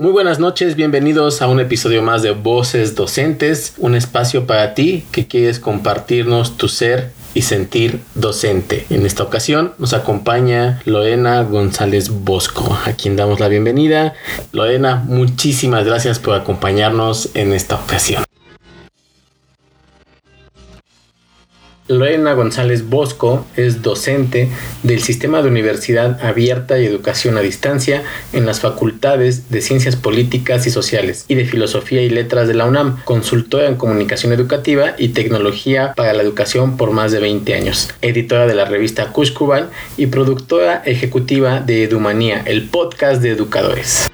Muy buenas noches, bienvenidos a un episodio más de Voces Docentes, un espacio para ti que quieres compartirnos tu ser y sentir docente. En esta ocasión nos acompaña Lorena González Bosco, a quien damos la bienvenida. Lorena, muchísimas gracias por acompañarnos en esta ocasión. Lorena González Bosco es docente del Sistema de Universidad Abierta y Educación a Distancia en las Facultades de Ciencias Políticas y Sociales y de Filosofía y Letras de la UNAM, consultora en Comunicación Educativa y Tecnología para la Educación por más de 20 años, editora de la revista Cuscuban y productora ejecutiva de Edumanía, el podcast de educadores.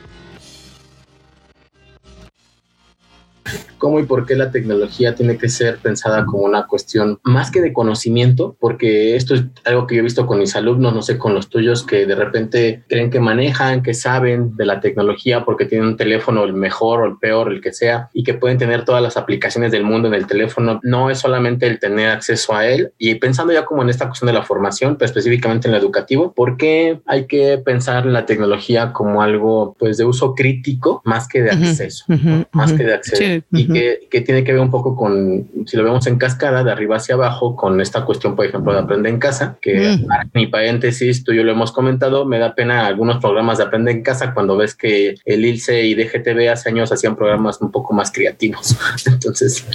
Cómo y por qué la tecnología tiene que ser pensada como una cuestión más que de conocimiento, porque esto es algo que yo he visto con mis alumnos, no sé, con los tuyos, que de repente creen que manejan, que saben de la tecnología porque tienen un teléfono el mejor o el peor, el que sea, y que pueden tener todas las aplicaciones del mundo en el teléfono. No es solamente el tener acceso a él. Y pensando ya como en esta cuestión de la formación, pero específicamente en lo educativo, ¿por qué hay que pensar en la tecnología como algo pues de uso crítico más que de acceso? más que de acceso que, tiene que ver un poco con, si lo vemos en cascada, de arriba hacia abajo, con esta cuestión, por ejemplo, de aprender en casa, que mm. mi paréntesis, tú y yo lo hemos comentado, me da pena algunos programas de aprender en casa cuando ves que el ILCE y DGTV hace años hacían programas un poco más creativos. Entonces,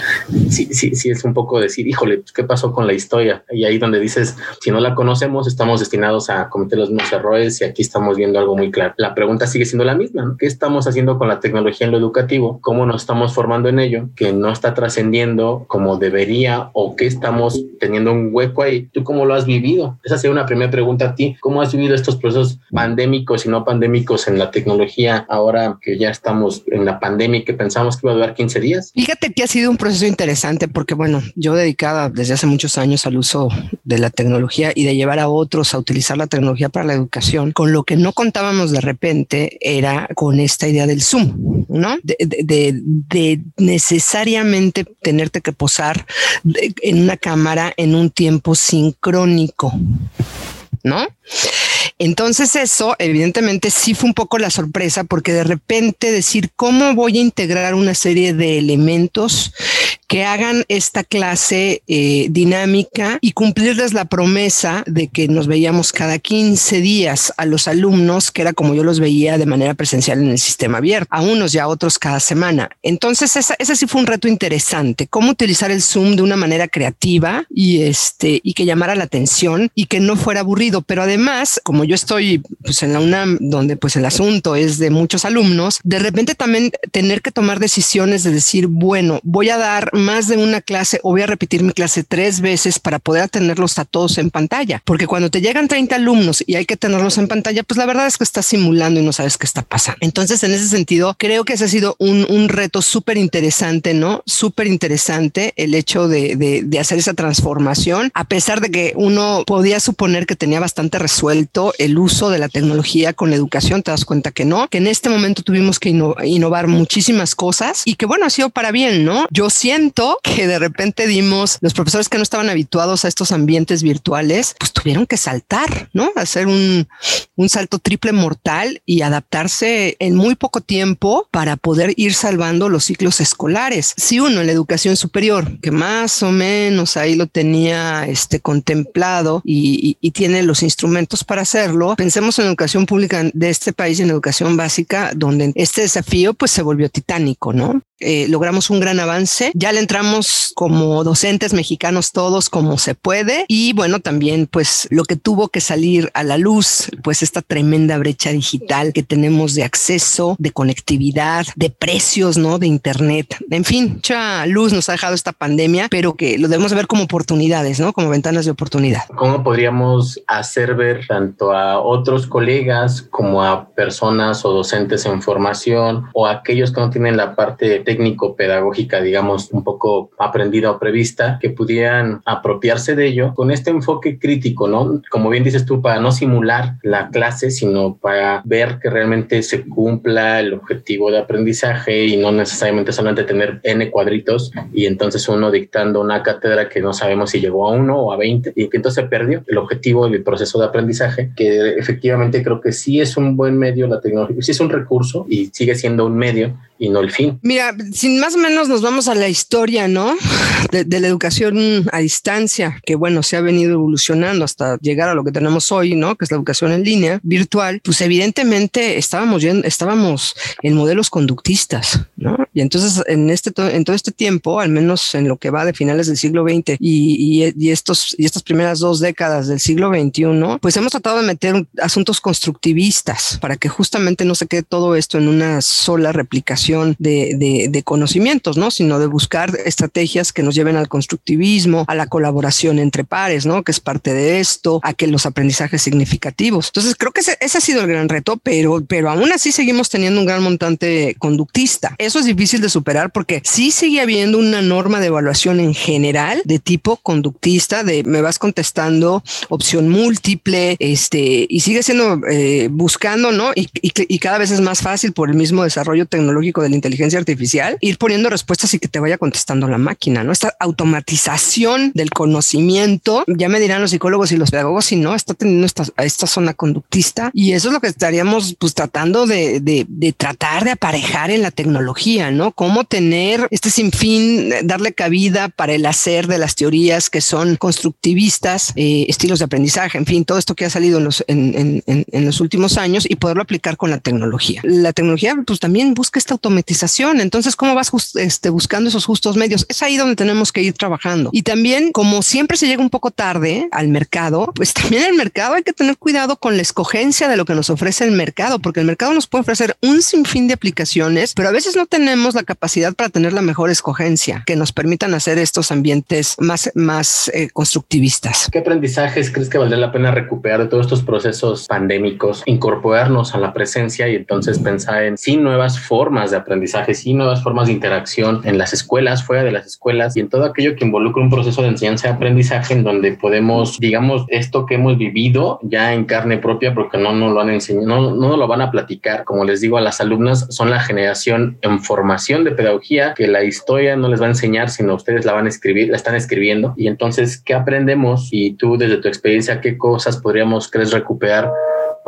sí, sí, sí es un poco decir, híjole, pues, ¿qué pasó con la historia? Y ahí donde dices, si no la conocemos, estamos destinados a cometer los mismos errores y aquí estamos viendo algo muy claro. La pregunta sigue siendo la misma, ¿Qué estamos haciendo con la tecnología en lo educativo? ¿Cómo nos estamos formando en ello? Que no está trascendiendo como debería o que estamos teniendo un hueco ahí. ¿Tú cómo lo has vivido? Esa sería una primera pregunta a ti. ¿Cómo has vivido estos procesos pandémicos y no pandémicos en la tecnología ahora que ya estamos en la pandemia y que pensamos que iba a durar 15 días? Fíjate que ha sido un proceso interesante porque, bueno, yo dedicada desde hace muchos años al uso de la tecnología y de llevar a otros a utilizar la tecnología para la educación, con lo que no contábamos de repente era con esta idea del Zoom, ¿no? De, necesariamente tenerte que posar en una cámara en un tiempo sincrónico, ¿no? Entonces eso evidentemente sí fue un poco la sorpresa porque de repente decir cómo voy a integrar una serie de elementos que hagan esta clase eh, dinámica y cumplirles la promesa de que nos veíamos cada 15 días a los alumnos, que era como yo los veía de manera presencial en el sistema abierto, a unos y a otros cada semana. Entonces, esa, ese sí fue un reto interesante, cómo utilizar el Zoom de una manera creativa y, este, y que llamara la atención y que no fuera aburrido. Pero además, como yo estoy pues, en la UNAM, donde pues el asunto es de muchos alumnos, de repente también tener que tomar decisiones de decir, bueno, voy a dar más de una clase o voy a repetir mi clase tres veces para poder tenerlos a todos en pantalla. Porque cuando te llegan 30 alumnos y hay que tenerlos en pantalla, pues la verdad es que estás simulando y no sabes qué está pasando. Entonces, en ese sentido, creo que ese ha sido un, reto súper interesante, ¿no? Súper interesante el hecho de, de, de hacer esa transformación, a pesar de que uno podía suponer que tenía bastante resuelto el uso de la tecnología con la educación, te das cuenta que no, que en este momento tuvimos que innovar muchísimas cosas y que bueno, ha sido para bien, ¿no? Yo siento que de repente dimos, los profesores que no estaban habituados a estos ambientes virtuales, pues tuvieron que saltar, ¿no? Hacer un, un salto triple mortal y adaptarse en muy poco tiempo para poder ir salvando los ciclos escolares. Si uno en la educación superior, que más o menos ahí lo tenía este, contemplado y, y, y tiene los instrumentos para hacerlo, pensemos en educación pública de este país en educación básica, donde este desafío pues se volvió titánico, ¿no? Eh, logramos un gran avance. Ya le entramos como docentes mexicanos todos como se puede. Y bueno, también pues lo que tuvo que salir a la luz, pues esta tremenda brecha digital que tenemos de acceso, de conectividad, de precios, ¿no? De Internet. En fin, mucha luz nos ha dejado esta pandemia, pero que lo debemos ver como oportunidades, ¿no? Como ventanas de oportunidad. ¿Cómo podríamos hacer ver tanto a otros colegas como a personas o docentes en formación o aquellos que no tienen la parte técnico-pedagógica, digamos, un poco aprendida o prevista, que pudieran apropiarse de ello con este enfoque crítico, ¿no? Como bien dices tú, para no simular la clase, sino para ver que realmente se cumpla el objetivo de aprendizaje y no necesariamente solamente tener N cuadritos y entonces uno dictando una cátedra que no sabemos si llegó a uno o a 20 y que entonces perdió el objetivo del proceso de aprendizaje, que efectivamente creo que sí es un buen medio la tecnología, sí es un recurso y sigue siendo un medio y no el fin. Mira, sin más o menos nos vamos a la historia, ¿no? De, la educación a distancia, que bueno, se ha venido evolucionando hasta llegar a lo que tenemos hoy, ¿no? Que es la educación en línea, virtual, pues evidentemente estábamos, estábamos en modelos conductistas, ¿no? Y entonces en, este, en todo este tiempo, al menos en lo que va de finales del siglo XX y, y, estos, y estas primeras dos décadas del siglo XXI, pues hemos tratado de meter asuntos constructivistas para que justamente no se quede todo esto en una sola replicación de, conocimientos, ¿no? Sino de buscar estrategias que nos lleven al constructivismo, a la colaboración entre pares, ¿no? Que es parte de esto, a que los aprendizajes significativos. Entonces, creo que ese, ha sido el gran reto, pero, pero aún así seguimos teniendo un gran montante conductista. Eso es difícil de superar porque sí sigue habiendo una norma de evaluación en general de tipo conductista, de me vas contestando opción múltiple, este, y sigue siendo eh, buscando, ¿no? Y, y cada vez es más fácil por el mismo desarrollo tecnológico de la inteligencia artificial, ir poniendo respuestas y que te vaya contestando la máquina, ¿no? Esta automatización del conocimiento, ya me dirán los psicólogos y los pedagogos, si no, está teniendo esta, esta zona conductista y eso es lo que estaríamos pues tratando de, de, de tratar de aparejar en la tecnología, ¿no? Cómo tener este sinfín, darle cabida para el hacer de las teorías que son constructivistas, eh, estilos de aprendizaje, en fin, todo esto que ha salido en los, en, en, en los últimos años y poderlo aplicar con la tecnología. La tecnología pues también busca esta automatización. Entonces, ¿cómo vas este, buscando esos justos medios? Es ahí donde tenemos que ir trabajando. Y también, como siempre se llega un poco tarde al mercado, pues también el mercado hay que tener cuidado con la escogencia de lo que nos ofrece el mercado, porque el mercado nos puede ofrecer un sinfín de aplicaciones, pero a veces no tenemos la capacidad para tener la mejor escogencia que nos permitan hacer estos ambientes más, más eh, constructivistas. ¿Qué aprendizajes crees que valdría la pena recuperar de todos estos procesos pandémicos, incorporarnos a la presencia y entonces pensar en sí nuevas formas de aprendizaje, y nuevas formas de interacción en las escuelas, fuera de las escuelas y en todo aquello que involucra un proceso de enseñanza y aprendizaje en donde podemos, digamos, esto que hemos vivido ya en carne propia, porque no nos lo han enseñado, no, no lo van a platicar. Como les digo a las alumnas, son la generación en formación de pedagogía que la historia no les va a enseñar, sino ustedes la van a escribir, la están escribiendo. Y entonces, ¿qué aprendemos? Y tú, desde tu experiencia, ¿qué cosas podríamos, crees, recuperar?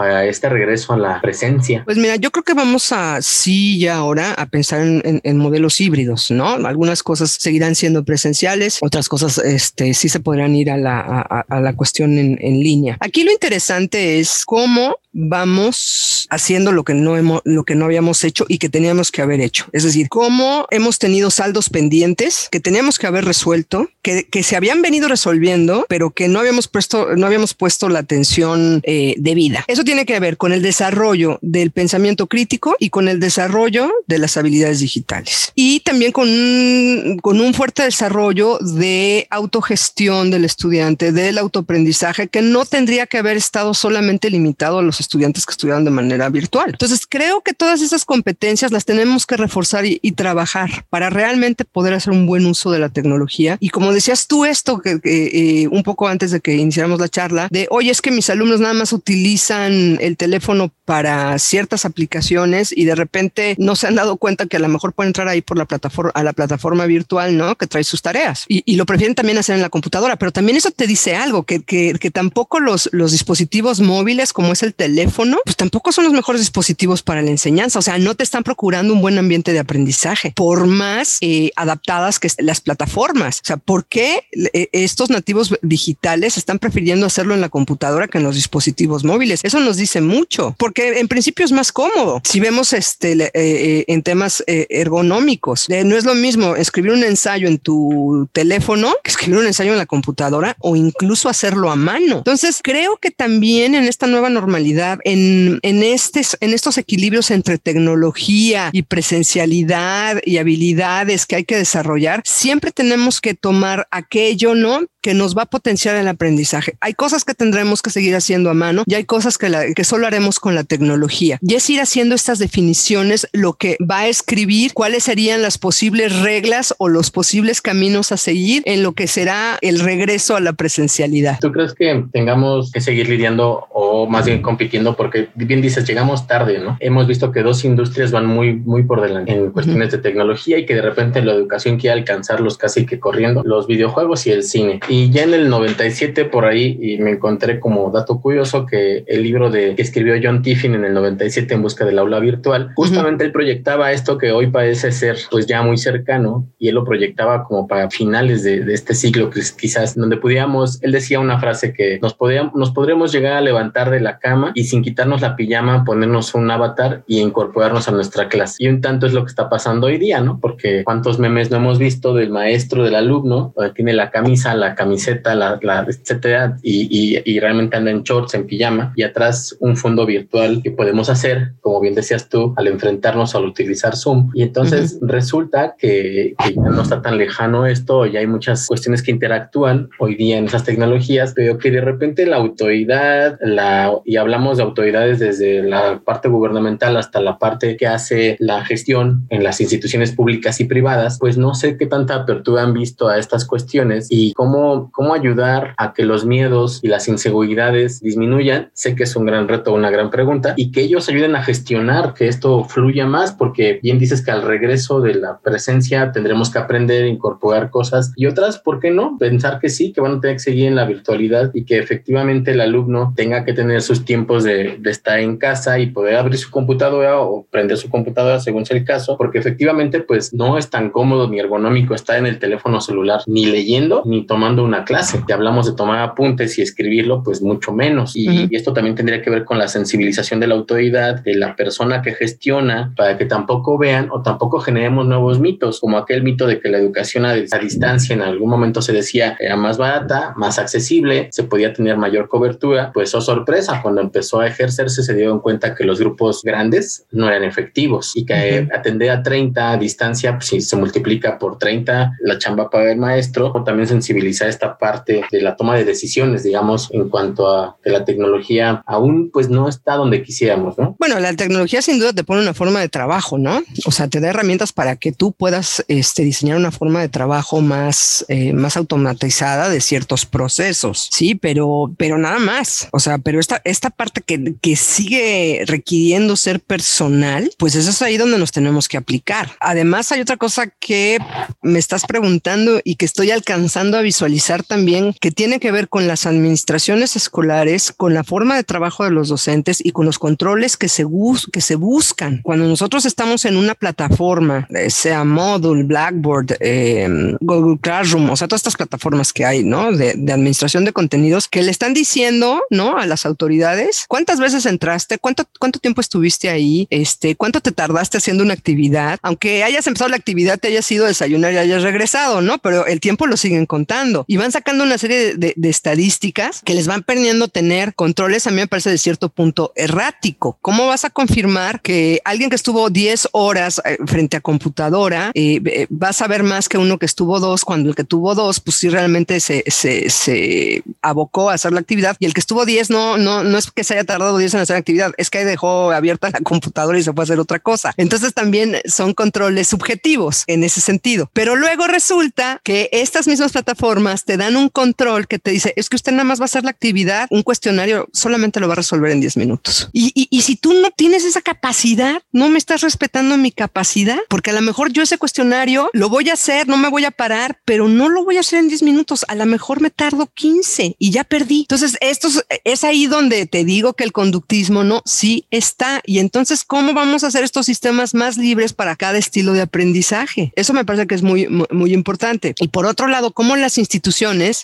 Para este regreso a la presencia? Pues mira, yo creo que vamos a sí ya ahora a pensar en, modelos híbridos, ¿no? Algunas cosas seguirán siendo presenciales, otras cosas este, sí se podrán ir a la, a, la cuestión en, en línea. Aquí lo interesante es cómo vamos haciendo lo que no hemos, lo que no habíamos hecho y que teníamos que haber hecho. Es decir, cómo hemos tenido saldos pendientes que teníamos que haber resuelto, que, que se habían venido resolviendo, pero que no habíamos puesto, no habíamos puesto la atención eh, debida. Eso tiene que ver con el desarrollo del pensamiento crítico y con el desarrollo de las habilidades digitales. Y también con un, con un fuerte desarrollo de autogestión del estudiante, del autoaprendizaje, que no tendría que haber estado solamente limitado a los estudiantes que estudiaron de manera virtual. Entonces, creo que todas esas competencias las tenemos que reforzar y, trabajar para realmente poder hacer un buen uso de la tecnología. Y como decías tú esto, que, eh, un poco antes de que iniciáramos la charla, de, oye, es que mis alumnos nada más utilizan el teléfono para ciertas aplicaciones y de repente no se han dado cuenta que a lo mejor pueden entrar ahí por la plataforma, a la plataforma virtual, ¿no? Que trae sus tareas y, lo prefieren también hacer en la computadora, pero también eso te dice algo, que, que, que tampoco los, los dispositivos móviles como es el teléfono, pues tampoco son los mejores dispositivos para la enseñanza. O sea, no te están procurando un buen ambiente de aprendizaje, por más eh, adaptadas que las plataformas. O sea, ¿por qué eh, estos nativos digitales están prefiriendo hacerlo en la computadora que en los dispositivos móviles? Eso nos dice mucho, porque en principio es más cómodo. Si vemos este eh, en temas ergonómicos, no es lo mismo escribir un ensayo en tu teléfono que escribir un ensayo en la computadora o incluso hacerlo a mano. Entonces, creo que también en esta nueva normalidad en, en, en estos equilibrios entre tecnología y presencialidad y habilidades que hay que desarrollar, siempre tenemos que tomar aquello, ¿no? Que nos va a potenciar el aprendizaje. Hay cosas que tendremos que seguir haciendo a mano y hay cosas que, que solo haremos con la tecnología. Y es ir haciendo estas definiciones lo que va a escribir cuáles serían las posibles reglas o los posibles caminos a seguir en lo que será el regreso a la presencialidad. ¿Tú crees que tengamos que seguir lidiando o más bien compitiendo? Porque bien dices, llegamos tarde, ¿no? Hemos visto que dos industrias van muy, muy por delante en cuestiones de tecnología y que de repente la educación quiere alcanzarlos casi que corriendo, los videojuegos y el cine. Y ya en el 97 por ahí, y me encontré como dato curioso que el libro de que escribió John Tiffin en el 97 en busca del aula virtual, justamente él proyectaba esto que hoy parece ser pues ya muy cercano y él lo proyectaba como para finales de, de este siglo, pues quizás donde pudiéramos, él decía una frase que nos, podíamos, nos podríamos llegar a levantar de la cama y sin quitarnos la pijama ponernos un avatar y incorporarnos a nuestra clase. Y un tanto es lo que está pasando hoy día, ¿no? Porque cuántos memes no hemos visto del maestro, del alumno, tiene la camisa, la camiseta, la, la etcétera, y, y, y realmente anda en shorts, en pijama, y atrás un fondo virtual que podemos hacer, como bien decías tú, al enfrentarnos al utilizar Zoom. Y entonces resulta que, que, ya no está tan lejano esto, ya hay muchas cuestiones que interactúan hoy día en esas tecnologías, pero que de repente la autoridad, la, y hablamos de autoridades desde la parte gubernamental hasta la parte que hace la gestión en las instituciones públicas y privadas, pues no sé qué tanta apertura han visto a estas cuestiones y cómo, cómo ayudar a que los miedos y las inseguridades disminuyan. Sé que es un gran reto, una gran pregunta, y que ellos ayuden a gestionar que esto fluya más, porque bien dices que al regreso de la presencia tendremos que aprender incorporar cosas y otras, ¿por qué no? Pensar que sí, que van a tener que seguir en la virtualidad y que efectivamente el alumno tenga que tener sus tiempos de, de estar en casa y poder abrir su computadora o prender su computadora según sea el caso, porque efectivamente pues no es tan cómodo ni ergonómico estar en el teléfono celular ni leyendo ni tomando una clase. Si hablamos de tomar apuntes y escribirlo, pues mucho menos. Y, uh -huh. y esto también tendría que ver con la sensibilización de la autoridad, de la persona que gestiona, para que tampoco vean o tampoco generemos nuevos mitos, como aquel mito de que la educación a, a distancia en algún momento se decía era más barata, más accesible, se podía tener mayor cobertura. Pues oh sorpresa, cuando empezó a ejercerse se dieron cuenta que los grupos grandes no eran efectivos y que uh -huh. atender a 30 a distancia, pues, si se multiplica por 30 la chamba para el maestro, o también sensibilizar esta parte de la toma de decisiones, digamos, en cuanto a que la tecnología aún pues no está donde quisiéramos, ¿no? Bueno, la tecnología sin duda te pone una forma de trabajo, ¿no? O sea, te da herramientas para que tú puedas este, diseñar una forma de trabajo más, eh, más automatizada de ciertos procesos, sí, pero, pero nada más. O sea, pero esta, esta parte que, que sigue requiriendo ser personal, pues eso es ahí donde nos tenemos que aplicar. Además, hay otra cosa que me estás preguntando y que estoy alcanzando a visualizar también, que tiene que ver con las administraciones escolares, con la forma de trabajo de los docentes y con los controles que se, bus que se buscan. Cuando nosotros estamos en una plataforma, eh, sea Moodle, Blackboard, eh, Google Classroom, o sea, todas estas plataformas que hay, ¿no? De, de, administración de contenidos, que le están diciendo, ¿no? A las autoridades, ¿cuántas veces entraste? ¿Cuánto, cuánto tiempo estuviste ahí? Este, ¿Cuánto te tardaste haciendo una actividad? Aunque hayas empezado la actividad, te hayas ido a desayunar y hayas regresado, ¿no? Pero el tiempo lo siguen contando y van sacando una serie de, de, de estadísticas que les van perdiendo tener controles, a mí me parece de cierto punto errático. ¿Cómo vas a confirmar que alguien que estuvo 10 horas eh, frente a computadora eh, eh, va a saber más que uno que estuvo dos, cuando el que tuvo dos, pues sí realmente se, se, se abocó a hacer la actividad y el que estuvo 10 no, no, no es que se haya tardado 10 en hacer la actividad, es que dejó abierta la computadora y se fue a hacer otra cosa. Entonces también son controles subjetivos en ese sentido. Pero luego resulta que estas mismas plataformas te dan un control que te dice, es que usted nada más va a hacer la actividad, un cuestionario solamente lo va a resolver en 10 minutos. Y, y, y si tú no tienes esa capacidad, no me estás respetando mi capacidad, porque a lo mejor yo ese cuestionario lo voy a hacer, no me voy a parar, pero no lo voy a hacer en 10 minutos. A lo mejor me tardo 15 y ya perdí. Entonces, esto es, es ahí donde te digo que el conductismo no, sí está. Y entonces, ¿cómo vamos a hacer estos sistemas más libres para cada estilo de aprendizaje? Eso me parece que es muy, muy, muy importante. Y por otro lado, ¿cómo las instituciones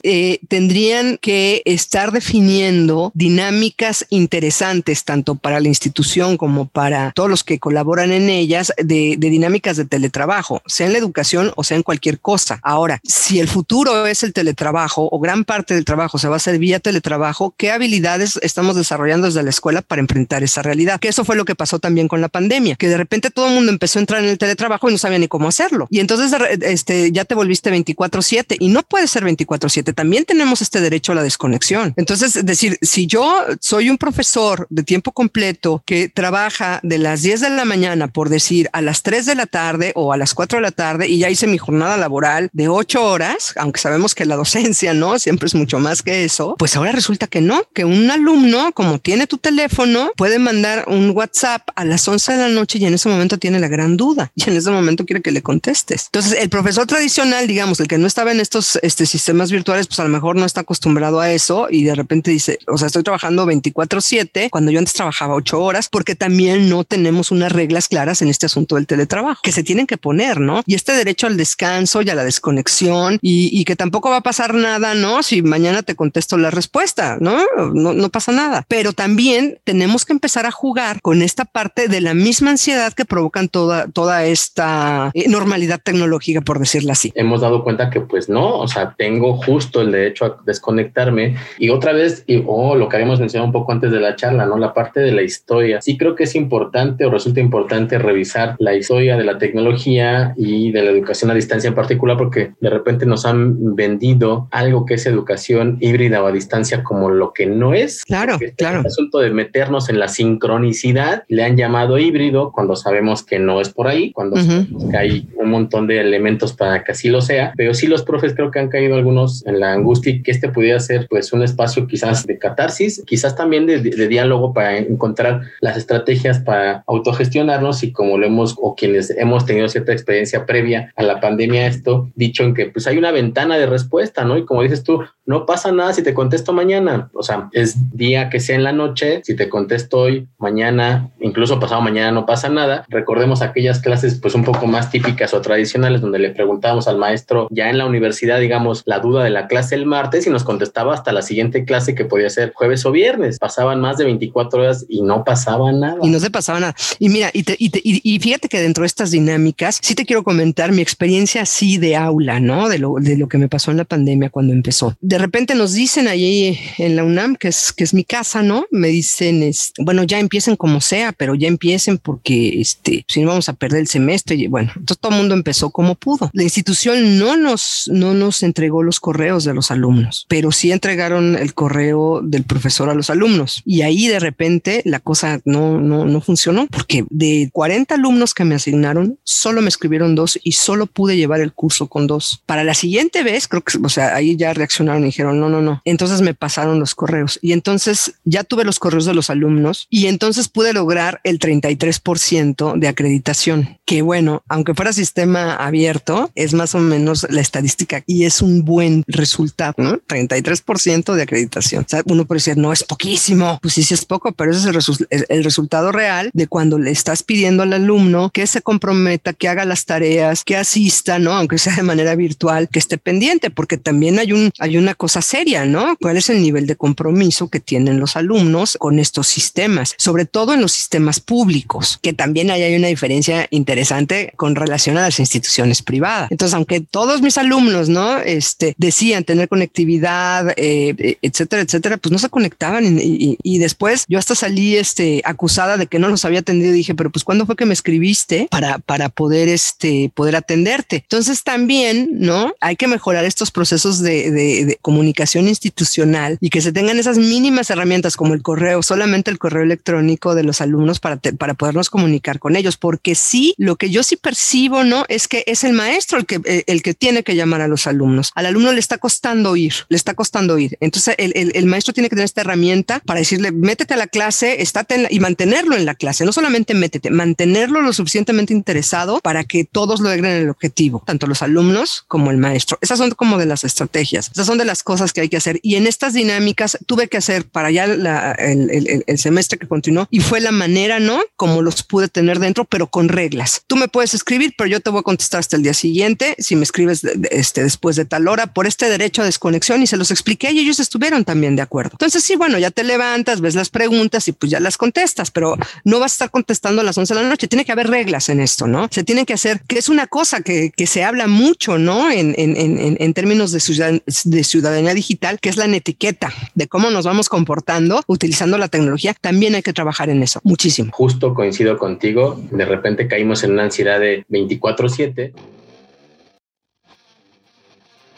eh, tendrían que estar definiendo dinámicas interesantes tanto para la institución como para todos los que colaboran en ellas de, de dinámicas de teletrabajo, sea en la educación o sea en cualquier cosa. Ahora, si el futuro es el teletrabajo o gran parte del trabajo se va a hacer vía teletrabajo, ¿qué habilidades estamos desarrollando desde la escuela para enfrentar esa realidad? Que eso fue lo que pasó también con la pandemia, que de repente todo el mundo empezó a entrar en el teletrabajo y no sabía ni cómo hacerlo. Y entonces este, ya te volviste 24/7 y no puede ser 24/7. También tenemos este derecho a la desconexión. Entonces, es decir, si yo soy un profesor de tiempo completo que trabaja de las 10 de la mañana, por decir, a las 3 de la tarde o a las 4 de la tarde y ya hice mi jornada laboral de 8 horas, aunque sabemos que la docencia no siempre es mucho más que eso, pues ahora resulta que no, que un alumno, como tiene tu teléfono, puede mandar un WhatsApp a las 11 de la noche y en ese momento tiene la gran duda y en ese momento quiere que le contestes. Entonces, el profesor tradicional, digamos, el que no estaba en estos este, sistemas virtuales, pues a lo mejor no está acostumbrado a eso y de repente dice, o sea, estoy trabajando 24/7 cuando yo antes trabajaba 8 horas porque también no tenemos unas reglas claras en este asunto del teletrabajo que se tienen que poner, ¿no? Y este derecho al descanso y a la desconexión y, y que tampoco va a pasar nada, ¿no? Si mañana te contesto la respuesta, ¿no? ¿no? No pasa nada. Pero también tenemos que empezar a jugar con esta parte de la misma ansiedad que provocan toda, toda esta eh, normalidad tecnológica, por decirlo así. Hemos dado cuenta que pues no, o sea, tengo justo el derecho a desconectarme y otra vez, y, oh, lo que habíamos mencionado un poco antes de la charla, ¿no? La parte de la historia. Sí creo que es importante o resulta importante revisar la historia de la tecnología y de la educación a distancia en particular porque de repente nos han vendido algo que es educación híbrida o a distancia como lo que no es. Claro, este claro. asunto de meternos en la sincronicidad le han llamado híbrido cuando sabemos que no es por ahí, cuando uh que hay un montón de elementos para que así lo sea, pero sí los profes creo que han caído algunos en la angustia que este pudiera ser pues un espacio quizás de catarsis, quizás también de, de, diálogo para encontrar las estrategias para autogestionarnos y como lo hemos o quienes hemos tenido cierta experiencia previa a la pandemia esto, dicho en que pues hay una ventana de respuesta, ¿no? Y como dices tú, no pasa nada si te contesto mañana, o sea, es día que sea en la noche, si te contesto hoy, mañana, incluso pasado mañana no pasa nada. Recordemos aquellas clases pues un poco más típicas o tradicionales donde le preguntábamos al maestro ya en la universidad, digamos, la duda de la clase el martes y nos contestaba hasta la siguiente clase que podía ser jueves o viernes. Pasaban más de 24 horas y no pasaba nada. Y no se pasaba nada. Y mira, y, te, y, te, y, fíjate que dentro de estas dinámicas, sí te quiero comentar mi experiencia así de aula, ¿no? De lo, de lo que me pasó en la pandemia cuando empezó. De repente nos dicen allí en la UNAM, que es, que es mi casa, ¿no? Me dicen, es, bueno, ya empiecen como sea, pero ya empiecen porque este, si no vamos a perder el semestre. Y bueno, todo el mundo empezó como pudo. La institución no nos, no nos entregó los correos de los alumnos, pero sí entregaron el correo del profesor a los alumnos. Y ahí de repente la cosa no, no, no funcionó porque de 40 alumnos que me asignaron, solo me escribieron dos y solo pude llevar el curso con dos. Para la siguiente vez, creo que, o sea, ahí ya reaccionaron y dijeron, no, no, no. Entonces me pasaron los correos y entonces ya tuve los correos de los alumnos y entonces pude lograr el 33% de acreditación, que bueno, aunque fuera sistema abierto, es más o menos la estadística y es un buen resultado, ¿no? 33% de acreditación. O sea, uno puede decir, no es poquísimo, pues sí, sí es poco, pero ese es el, resu el, el resultado real de cuando le estás pidiendo al alumno que se comprometa, que haga las tareas, que asista, ¿no? Aunque sea de manera virtual, que esté pendiente, porque también hay un, hay una cosa seria, ¿no? ¿Cuál es el nivel de compromiso que tienen los alumnos con estos sistemas? Sobre todo en los sistemas públicos, que también hay, hay una diferencia interesante con relación a las instituciones privadas. Entonces, aunque todos mis alumnos, ¿no? Este, decían tener conectividad, eh, etcétera, etcétera, pues no se conectaban y, después yo hasta salí este, acusada de que no los había atendido y dije, pero pues ¿cuándo fue que me escribiste para, para poder, este, poder atenderte? Entonces también, ¿no? Hay que mejorar estos procesos de, comunicación institucional y que se tengan esas mínimas herramientas como el correo, solamente el correo electrónico de los alumnos para, para podernos comunicar con ellos, porque sí, lo que yo sí percibo, ¿no? Es que es el maestro el que, eh, el que tiene que llamar a los alumnos. Al alumno le está costando ir, le está costando ir. Entonces el, el, el maestro tiene que tener esta herramienta para decirle, métete a la clase, estate en la, y mantenerlo en la clase, no solamente métete, mantenerlo lo suficientemente interesado para que todos logren el objetivo, tanto los alumnos como el maestro. Esas son como de las estrategias, esas son de las cosas que hay que hacer. Y en estas dinámicas tuve que hacer para ya la, el, el, el, semestre que continuó y fue la manera, ¿no? Como los pude tener dentro, pero con reglas. Tú me puedes escribir, pero yo te voy a contestar hasta el día siguiente si me escribes este, después de tal hora por este derecho a desconexión y se los expliqué y ellos estuvieron también de acuerdo. Entonces, sí, bueno, ya te levantas, ves las preguntas y pues ya las contestas pero no vas a estar contestando a las 11 de la noche. Tiene que haber reglas en esto, ¿no? Se tiene que hacer, que es una cosa que, que se habla mucho, ¿no? En, en, en, en términos de de ciudadanía digital, que es la etiqueta de cómo nos vamos comportando utilizando la tecnología. También hay que trabajar en eso muchísimo. Justo coincido contigo. De repente caímos en una ansiedad de 24/7.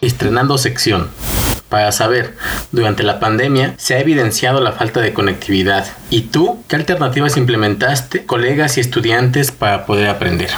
Estrenando sección. Para saber, durante la pandemia se ha evidenciado la falta de conectividad. ¿Y tú qué alternativas implementaste, colegas y estudiantes, para poder aprender?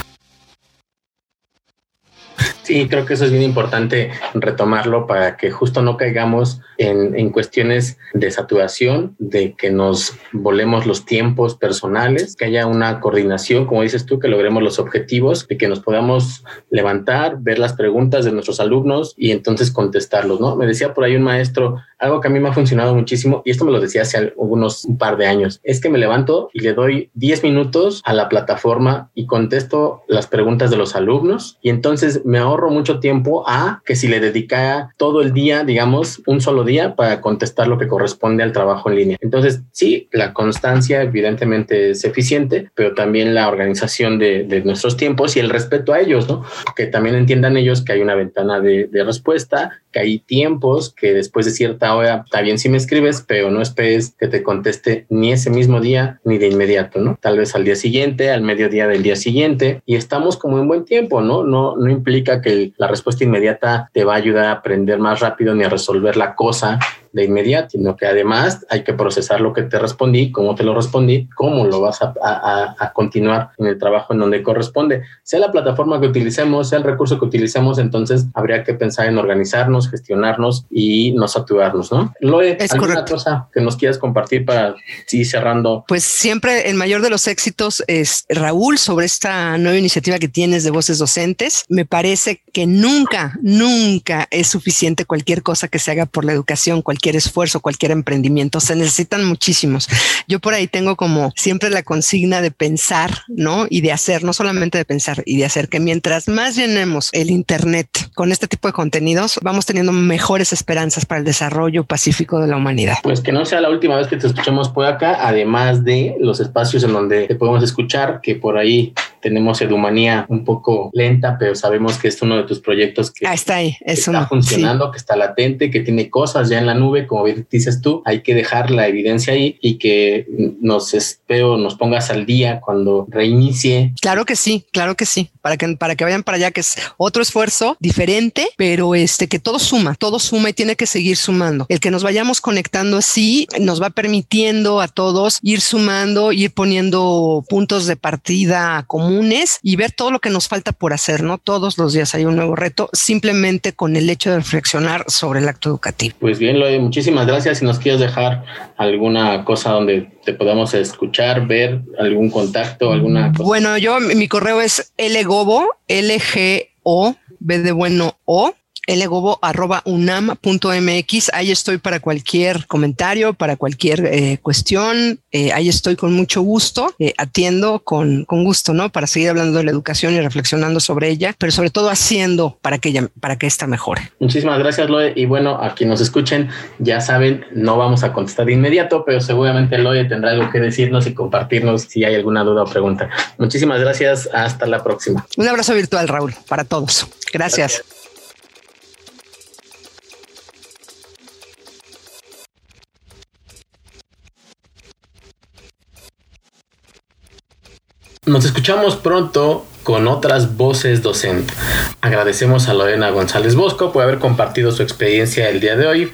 Sí, creo que eso es bien importante retomarlo para que justo no caigamos en, en, cuestiones de saturación, de que nos volemos los tiempos personales, que haya una coordinación, como dices tú, que logremos los objetivos, de que nos podamos levantar, ver las preguntas de nuestros alumnos y entonces contestarlos, ¿no? Me decía por ahí un maestro, algo que a mí me ha funcionado muchísimo, y esto me lo decía hace unos un par de años, es que me levanto y le doy 10 minutos a la plataforma y contesto las preguntas de los alumnos y entonces me ahorro mucho tiempo a que si le dedicara todo el día, digamos, un solo día para contestar lo que corresponde al trabajo en línea. Entonces, sí, la constancia evidentemente es eficiente, pero también la organización de, de nuestros tiempos y el respeto a ellos, ¿no? Que también entiendan ellos que hay una ventana de, de respuesta, que hay tiempos, que después de cierta hora está bien si me escribes, pero no esperes que te conteste ni ese mismo día ni de inmediato, ¿no? Tal vez al día siguiente, al mediodía del día siguiente y estamos como en buen tiempo, ¿no? No, no implica que la respuesta inmediata te va a ayudar a aprender más rápido ni a resolver la cosa de inmediato, sino que además hay que procesar lo que te respondí, cómo te lo respondí, cómo lo vas a, a, a, continuar en el trabajo en donde corresponde. Sea la plataforma que utilicemos, sea el recurso que utilicemos, entonces habría que pensar en organizarnos, gestionarnos y no saturarnos, ¿no? Loe, es ¿alguna correcto. cosa que nos quieras compartir para ir cerrando? Pues siempre el mayor de los éxitos es Raúl sobre esta nueva iniciativa que tienes de voces docentes. Me parece que nunca, nunca es suficiente cualquier cosa que se haga por la educación, cualquier esfuerzo, cualquier emprendimiento. Se necesitan muchísimos. Yo por ahí tengo como siempre la consigna de pensar, ¿no? Y de hacer, no solamente de pensar y de hacer, que mientras más llenemos el Internet con este tipo de contenidos, vamos teniendo mejores esperanzas para el desarrollo pacífico de la humanidad. Pues que no sea la última vez que te escuchemos por acá, además de los espacios en donde te podemos escuchar, que por ahí tenemos Edumanía un poco lenta, pero sabemos que es uno de tus proyectos que ah, está ahí, es está uno, funcionando, sí. que está latente, que tiene cosas ya en la nube, como bien dices tú, hay que dejar la evidencia ahí y que nos espero, nos pongas al día cuando reinicie. Claro que sí, claro que sí, para que, para que vayan para allá, que es otro esfuerzo diferente, pero este que todo suma, todo suma y tiene que seguir sumando. El que nos vayamos conectando así nos va permitiendo a todos ir sumando, ir poniendo puntos de partida comunes y ver todo lo que nos falta por hacer, ¿no? Todos los días hay un nuevo reto, simplemente con el hecho de reflexionar sobre el acto educativo. Pues bien, Loe, muchísimas gracias. Si nos quieres dejar alguna cosa donde te podamos escuchar, ver algún contacto, alguna cosa. Bueno, yo mi correo es lgobo, L-G-O, B de bueno O, lgobo.unam.mx. Ahí estoy para cualquier comentario, para cualquier eh, cuestión. Eh, ahí estoy con mucho gusto. Eh, atiendo con, con, gusto, ¿no? Para seguir hablando de la educación y reflexionando sobre ella, pero sobre todo haciendo para que ella, para que esta mejore. Muchísimas gracias, Loe. Y bueno, a quien nos escuchen, ya saben, no vamos a contestar de inmediato, pero seguramente Loe tendrá algo que decirnos y compartirnos si hay alguna duda o pregunta. Muchísimas gracias. Hasta la próxima. Un abrazo virtual, Raúl, para todos. gracias. gracias. Nos escuchamos pronto con otras voces docentes. Agradecemos a Lorena González Bosco por haber compartido su experiencia el día de hoy.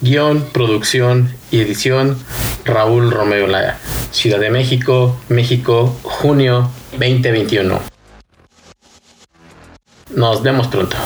Guión, producción y edición, Raúl Romeo Lara. Ciudad de México, México, junio 2021. Nos vemos pronto.